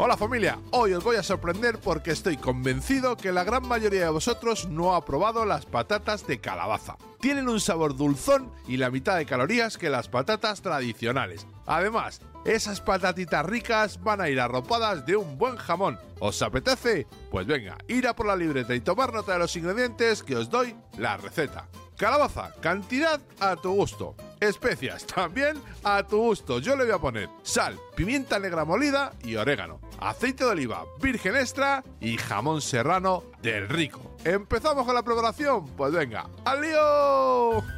Hola familia, hoy os voy a sorprender porque estoy convencido que la gran mayoría de vosotros no ha probado las patatas de calabaza. Tienen un sabor dulzón y la mitad de calorías que las patatas tradicionales. Además, esas patatitas ricas van a ir arropadas de un buen jamón. ¿Os apetece? Pues venga, ir a por la libreta y tomar nota de los ingredientes que os doy la receta. Calabaza, cantidad a tu gusto. Especias, también a tu gusto. Yo le voy a poner sal, pimienta negra molida y orégano. Aceite de oliva virgen extra y jamón serrano del rico. ¿Empezamos con la preparación? Pues venga, ¡al lío!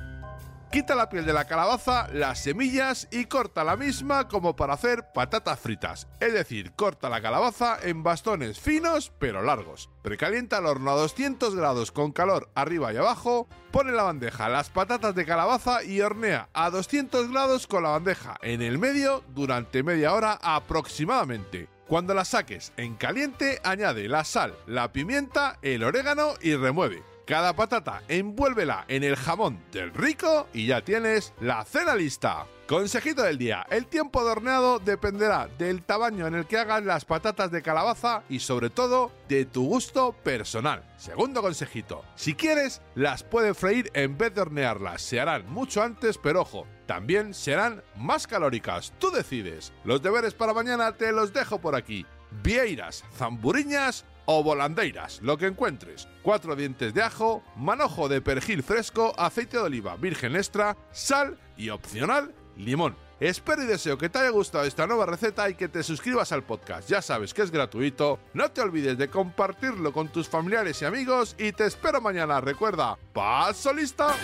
Quita la piel de la calabaza, las semillas y corta la misma como para hacer patatas fritas. Es decir, corta la calabaza en bastones finos pero largos. Precalienta el horno a 200 grados con calor arriba y abajo. Pone en la bandeja las patatas de calabaza y hornea a 200 grados con la bandeja en el medio durante media hora aproximadamente. Cuando las saques en caliente, añade la sal, la pimienta, el orégano y remueve. Cada patata envuélvela en el jamón del rico y ya tienes la cena lista. Consejito del día, el tiempo de horneado dependerá del tamaño en el que hagas las patatas de calabaza y sobre todo de tu gusto personal. Segundo consejito, si quieres las puedes freír en vez de hornearlas, se harán mucho antes pero ojo, también serán más calóricas, tú decides. Los deberes para mañana te los dejo por aquí. Vieiras, zamburiñas o volandeiras, lo que encuentres. Cuatro dientes de ajo, manojo de perejil fresco, aceite de oliva virgen extra, sal y opcional limón. Espero y deseo que te haya gustado esta nueva receta y que te suscribas al podcast. Ya sabes que es gratuito. No te olvides de compartirlo con tus familiares y amigos y te espero mañana. Recuerda, paso lista.